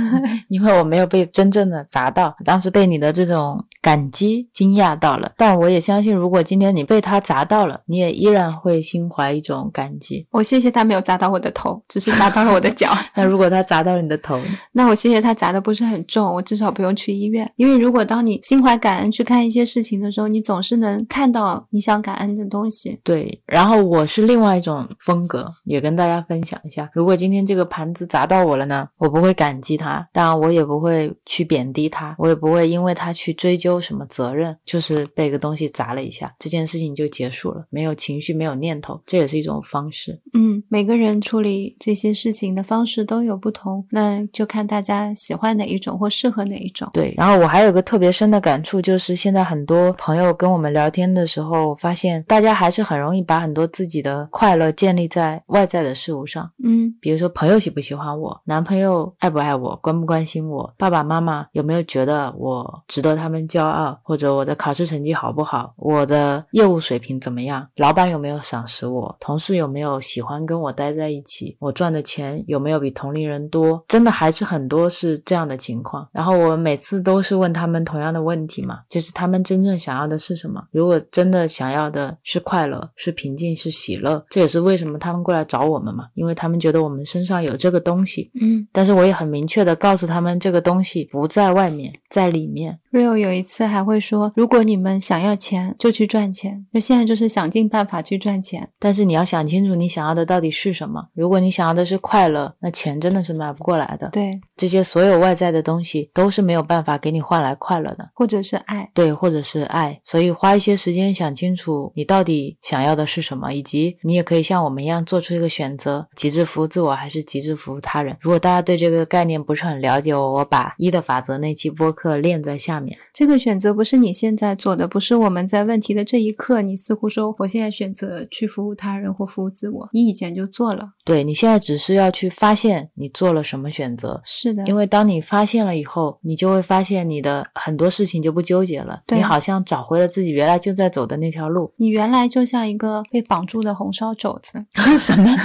A: 因为我没有被真正的砸到。”当时被你的这种感激惊讶到了，但我也相信，如果今天你被他砸到了，你也依然会心怀一种感激。
B: 我谢谢他没有砸到我的头，只是砸到了我的脚。
A: 那如果他砸到了你的头，
B: 那我谢谢他砸的不是很重，我至少不用去医院。因为如果当你心怀感恩去看一些事情的时候，你总是能看到你想感恩的东西。
A: 对，然后我是另外一种风格，也跟大家分享一下。如果今天这个盘子砸到我了呢，我不会感激他，当然我也不会去贬低他，我也不会因为它去追究什么责任，就是被个东西砸了一下，这件事情就结束了，没有情绪，没有念头，这也是一种方式。
B: 嗯，每个人处理这些事情的方式都有不同，那就看大家喜欢哪一种或适合哪一种。
A: 对，然后我还有个特别深的感触，就是现在很多朋友跟我们聊天的时候，发现大家还是很容易把很多自己的快乐建立在外在的事物上。
B: 嗯
A: 比如说朋友喜不喜欢我，男朋友爱不爱我，关不关心我，爸爸妈妈有没有觉得我值得他们骄傲，或者我的考试成绩好不好，我的业务水平怎么样，老板有没有赏识我，同事有没有喜欢跟我待在一起，我赚的钱有没有比同龄人多，真的还是很多是这样的情况。然后我每次都是问他们同样的问题嘛，就是他们真正想要的是什么？如果真的想要的是快乐，是平静，是喜乐，这也是为什么他们过来找我们嘛，因为他们觉得我们身上有这个东西。
B: 嗯
A: 但是我也很明确的告诉他们，这个东西不在外面，在里面。мне.
B: Rio 有一次还会说：“如果你们想要钱，就去赚钱。那现在就是想尽办法去赚钱。
A: 但是你要想清楚，你想要的到底是什么。如果你想要的是快乐，那钱真的是买不过来的。
B: 对，
A: 这些所有外在的东西都是没有办法给你换来快乐的。
B: 或者是爱。
A: 对，或者是爱，所以花一些时间想清楚你到底想要的是什么，以及你也可以像我们一样做出一个选择：极致服务自我还是极致服务他人。如果大家对这个概念不是很了解，我我把一的法则那期播客链在下面。
B: 这个选择不是你现在做的，不是我们在问题的这一刻，你似乎说我现在选择去服务他人或服务自我，你以前就做了。
A: 对你现在只是要去发现你做了什么选择，
B: 是的，
A: 因为当你发现了以后，你就会发现你的很多事情就不纠结了，
B: 对
A: 你好像找回了自己原来就在走的那条路。
B: 你原来就像一个被绑住的红烧肘子，
A: 什么？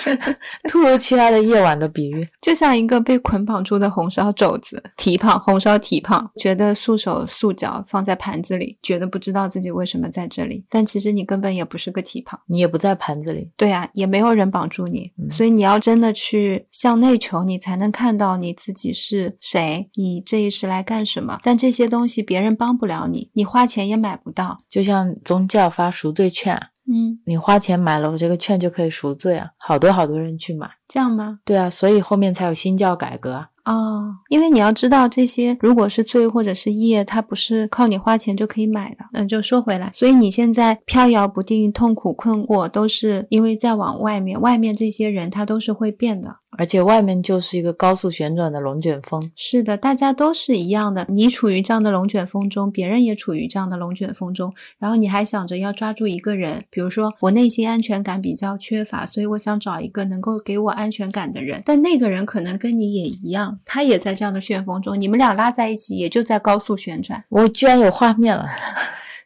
A: 突如其来的夜晚的比喻。
B: 就像一个被捆绑住的红烧肘子，蹄膀，红烧蹄膀，觉得束手束脚放在盘子里，觉得不知道自己为什么在这里，但其实你根本也不是个体胖。
A: 你也不在盘子里，
B: 对啊，也没有人绑住你，
A: 嗯
B: 所以你要真的去向内求，你才能看到你自己是谁，你这一世来干什么。但这些东西别人帮不了你，你花钱也买不到。
A: 就像宗教发赎罪券，
B: 嗯，
A: 你花钱买了我这个券就可以赎罪啊，好多好多人去买。
B: 这样吗？
A: 对啊，所以后面才有新教改革啊。
B: 哦，因为你要知道，这些如果是罪或者是业，它不是靠你花钱就可以买的。那就说回来，所以你现在飘摇不定、痛苦困惑，都是因为在往外面，外面这些人他都是会变的。
A: 而且外面就是一个高速旋转的龙卷风，
B: 是的，大家都是一样的。你处于这样的龙卷风中，别人也处于这样的龙卷风中，然后你还想着要抓住一个人，比如说我内心安全感比较缺乏，所以我想找一个能够给我安全感的人。但那个人可能跟你也一样，他也在这样的旋风中，你们俩拉在一起，也就在高速旋转。
A: 我居然有画面了。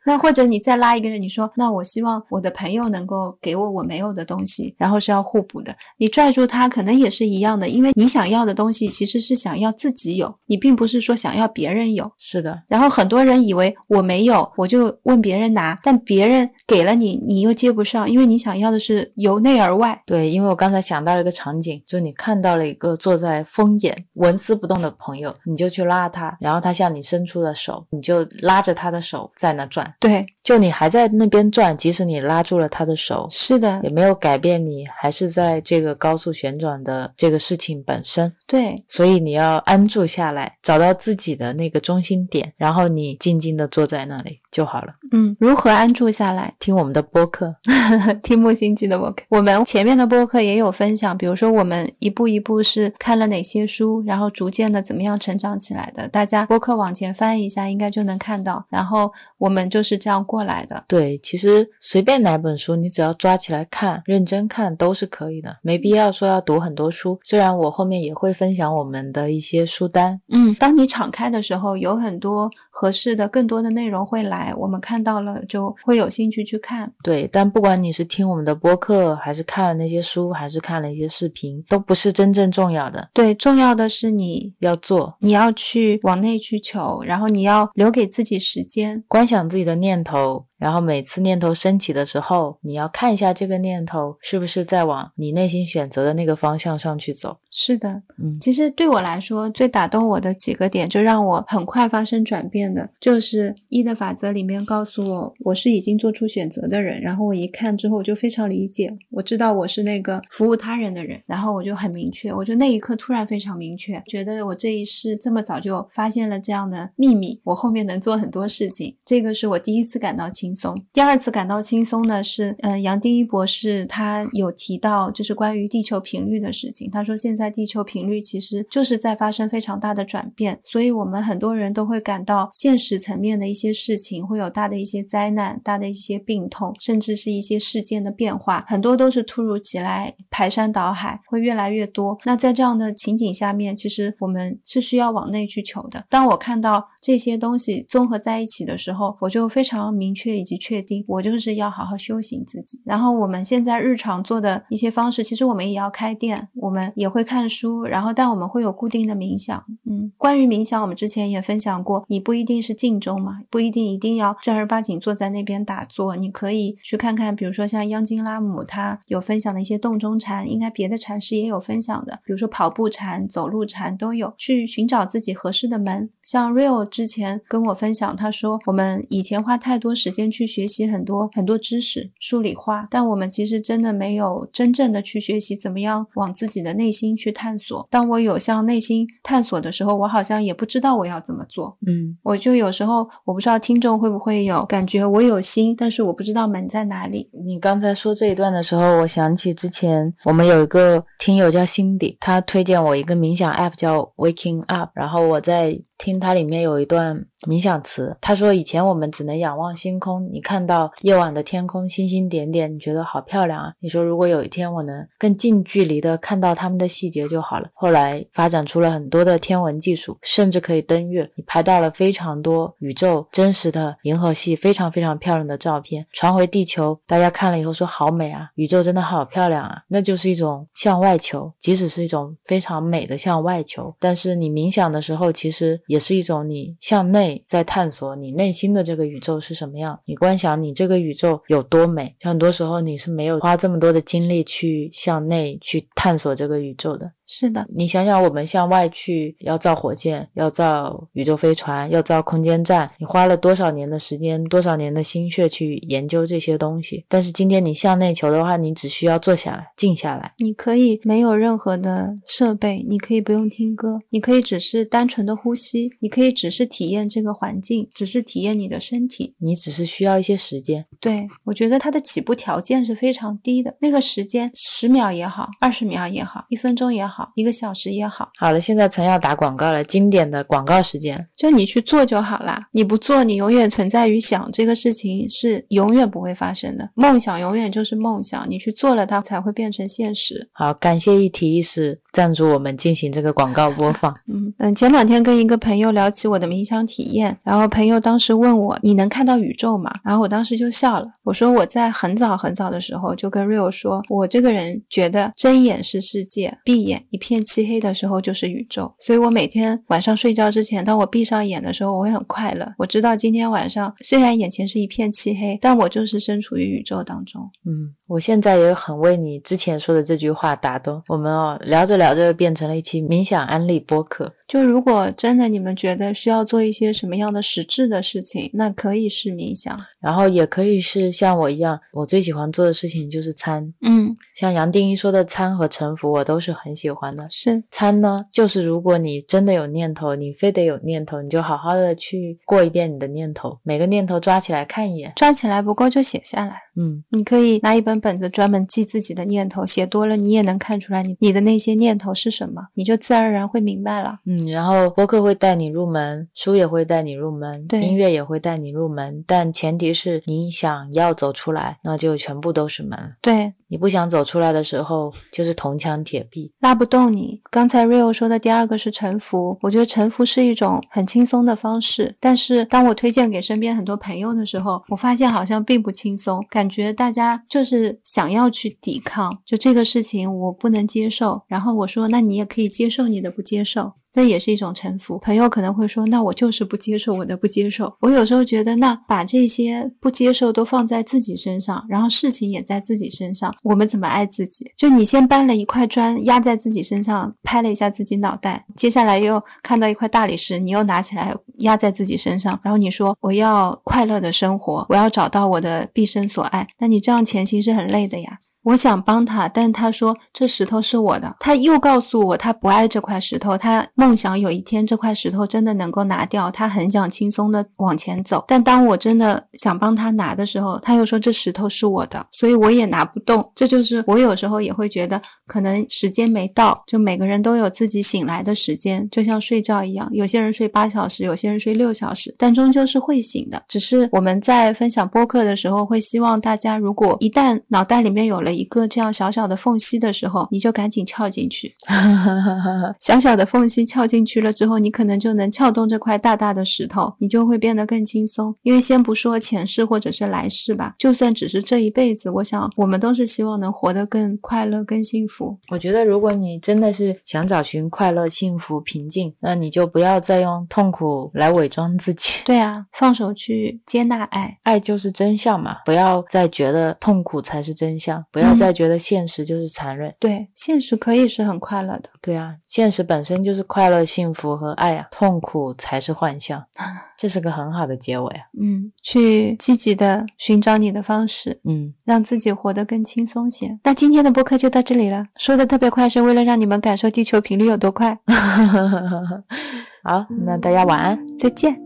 B: 那或者你再拉一个人，你说那我希望我的朋友能够给我我没有的东西，然后是要互补的。你拽住他，可能也是一样的，因为你想要的东西其实是想要自己有，你并不是说想要别人有。
A: 是的，
B: 然后很多人以为我没有，我就问别人拿，但别人给了你，你又接不上，因为你想要的是由内而外。
A: 对，因为我刚才想到了一个场景，就你看到了一个坐在风眼纹丝不动的朋友，你就去拉他，然后他向你伸出了手，你就拉着他的手在那转，
B: 对，
A: 就你还在那边转，即使你拉住了他的手，
B: 是的
A: 也，没有改变你还是在这个高速旋转的这个事情本身。
B: 对，
A: 所以你要安住下来，找到自己的那个中心点，然后你静静的坐在那里就好了。
B: 嗯，如何安住下来？
A: 听我们的播客，
B: 听木星记的播客，我们前面的播客也有分享，比如说我们一步一步是看了哪些书，然后逐渐的怎么样成长起来的。大家播客往前翻一下，应该就能看到。然后我们就是这样过来的。
A: 对，其实随便哪本书，你只要抓起来看，认真看都是可以的，没必要说要读很多书。虽然我后面也会分享我们的一些书单，
B: 嗯，当你敞开的时候，有很多合适的、更多的内容会来，我们看到了就会有兴趣去看。
A: 对。但不管你是听我们的播客，还是看了那些书，还是看了一些视频，都不是真正重要的。
B: 对，重要的是你，
A: 要做，
B: 你要去往内去求，然后你要留给自己时间。
A: 观想自己的念头，So 然后每次念头升起的时候，你要看一下这个念头是不是在往你内心选择的那个方向上去走。
B: 是的，
A: 嗯，
B: 其实对我来说，最打动我的几个点，就让我很快发生转变的，就是一的法则里面告诉我，我是已经做出选择的人。然后我一看之后，我就非常理解，我知道我是那个服务他人的人。然后我就很明确，我就那一刻突然非常明确，觉得我这一世这么早就发现了这样的秘密，我后面能做很多事情。这个是我第一次感到松。第二次感到轻松呢，是呃，杨定一博士他有提到，就是关于地球频率的事情。他说现在地球频率其实就是在发生非常大的转变，所以我们很多人都会感到现实层面的一些事情会有大的一些灾难、大的一些病痛，甚至是一些事件的变化，很多都是突如其来、排山倒海，会越来越多。那在这样的情景下面，其实我们是需要往内去求的。当我看到这些东西综合在一起的时候，我就非常明确以及确定，我就是要好好修行自己。然后我们现在日常做的一些方式，其实我们也要开店，我们也会看书，然后但我们会有固定的冥想。嗯，关于冥想，我们之前也分享过，你不一定是静中嘛，不一定一定要正儿八经坐在那边打坐，你可以去看看，比如说像央金拉姆他有分享的一些洞中禅，应该别的禅师也有分享的，比如说跑步禅、走路禅都有，去寻找自己合适的门。像 Real 之前跟我分享，他说我们以前花太多时间去学习很多很多知识，数理化，但我们其实真的没有真正的去学习怎么样往自己的内心去探索。当我有向内心探索的时候，我好像也不知道我要怎么做。
A: 嗯，
B: 我就有时候我不知道听众会不会有感觉，我有心，但是我不知道门在哪里。
A: 你刚才说这一段的时候，我想起之前我们有一个听友叫 Cindy，他推荐我一个冥想 App 叫 Waking Up，然后我在听它里面有一段冥想词，他说以前我们只能仰望星空，你看到夜晚的天空星星点点，你觉得好漂亮啊。你说如果有一天我能更近距离的看到它们的细节就好了。后来发展出了很多的天文技术，甚至可以登月，你拍到了非常多宇宙真实的银河系，非常非常漂亮的照片，传回地球，大家看了以后说好美啊，宇宙真的好漂亮啊，那就是一种向外求，即使是一种非常美的向外求，但是你冥想的时候，其实也是一种你向内在探索你内心的这个宇宙是什么样，你观想你这个宇宙有多美，很多时候你是没有花这么多的精力去向内去探索这个宇宙的。
B: 是的，
A: 你想想，我们向外去要造火箭，要造宇宙飞船，要造空间站，你花了多少年的时间，多少年的心血去研究这些东西？但是今天你向内求的话，你只需要坐下来，静下来。
B: 你可以没有任何的设备，你可以不用听歌，你可以只是单纯的呼吸，你可以只是体验这个环境，只是体验你的身体。
A: 你只是需要一些时间。
B: 对我觉得它的起步条件是非常低的，那个时间十秒也好，二十秒也好，一分钟也好。好，一个小时也好。
A: 好了，现在陈要打广告了，经典的广告时间，
B: 就你去做就好啦。你不做，你永远存在于想这个事情是永远不会发生的。梦想永远就是梦想，你去做了，它才会变成现实。
A: 好，感谢一提一时赞助我们进行这个广告播放。
B: 嗯嗯，前两天跟一个朋友聊起我的冥想体验，然后朋友当时问我：“你能看到宇宙吗？”然后我当时就笑了，我说：“我在很早很早的时候就跟 Rio 说，我这个人觉得睁眼是世界，闭眼。”一片漆黑的时候就是宇宙，所以我每天晚上睡觉之前，当我闭上眼的时候，我会很快乐。我知道今天晚上虽然眼前是一片漆黑，但我就是身处于宇宙当中。
A: 嗯，我现在也很为你之前说的这句话打动。我们哦，聊着聊着变成了一期冥想安利播客。
B: 就如果真的你们觉得需要做一些什么样的实质的事情，那可以是冥想，
A: 然后也可以是像我一样，我最喜欢做的事情就是参。
B: 嗯，
A: 像杨定一说的参和沉浮，我都是很喜欢的。
B: 是
A: 参呢，就是如果你真的有念头，你非得有念头，你就好好的去过一遍你的念头，每个念头抓起来看一眼，
B: 抓起来不够就写下来。
A: 嗯，
B: 你可以拿一本本子专门记自己的念头，写多了你也能看出来你你的那些念头是什么，你就自然而然会明白了。
A: 嗯，然后播客会带你入门，书也会带你入门，
B: 对
A: 音乐也会带你入门，但前提是你想要走出来，那就全部都是门。
B: 对，
A: 你不想走出来的时候，就是铜墙铁壁。
B: 拉不动你。刚才 Rio 说的第二个是臣服，我觉得臣服是一种很轻松的方式，但是当我推荐给身边很多朋友的时候，我发现好像并不轻松，感感觉大家就是想要去抵抗，就这个事情我不能接受，然后我说那你也可以接受你的不接受。这也是一种臣服。朋友可能会说：“那我就是不接受我的不接受。”我有时候觉得，那把这些不接受都放在自己身上，然后事情也在自己身上，我们怎么爱自己？就你先搬了一块砖压在自己身上，拍了一下自己脑袋，接下来又看到一块大理石，你又拿起来压在自己身上，然后你说：“我要快乐的生活，我要找到我的毕生所爱。”那你这样前行是很累的呀。我想帮他，但他说这石头是我的。他又告诉我他不爱这块石头，他梦想有一天这块石头真的能够拿掉。他很想轻松的往前走，但当我真的想帮他拿的时候，他又说这石头是我的，所以我也拿不动。这就是我有时候也会觉得可能时间没到，就每个人都有自己醒来的时间，就像睡觉一样，有些人睡八小时，有些人睡六小时，但终究是会醒的。只是我们在分享播客的时候，会希望大家如果一旦脑袋里面有了。一个这样小小的缝隙的时候，你就赶紧撬进去。小小的缝隙撬进去了之后，你可能就能撬动这块大大的石头，你就会变得更轻松。因为先不说前世或者是来世吧，就算只是这一辈子，我想我们都是希望能活得更快乐、更幸福。
A: 我觉得，如果你真的是想找寻快乐、幸福、平静，那你就不要再用痛苦来伪装自己。
B: 对啊，放手去接纳爱，
A: 爱就是真相嘛！不要再觉得痛苦才是真相，不要再觉得现实就是残忍。
B: 对，现实可以是很快乐的。
A: 对啊，现实本身就是快乐、幸福和爱啊，痛苦才是幻象。这是个很好的结尾啊！
B: 嗯，去积极的寻找你的方式，
A: 嗯，
B: 让自己活得更轻松些。那今天的播客就到这里了，说的特别快，是为了让你们感受地球频率有多快。
A: 好，那大家晚安，
B: 再见。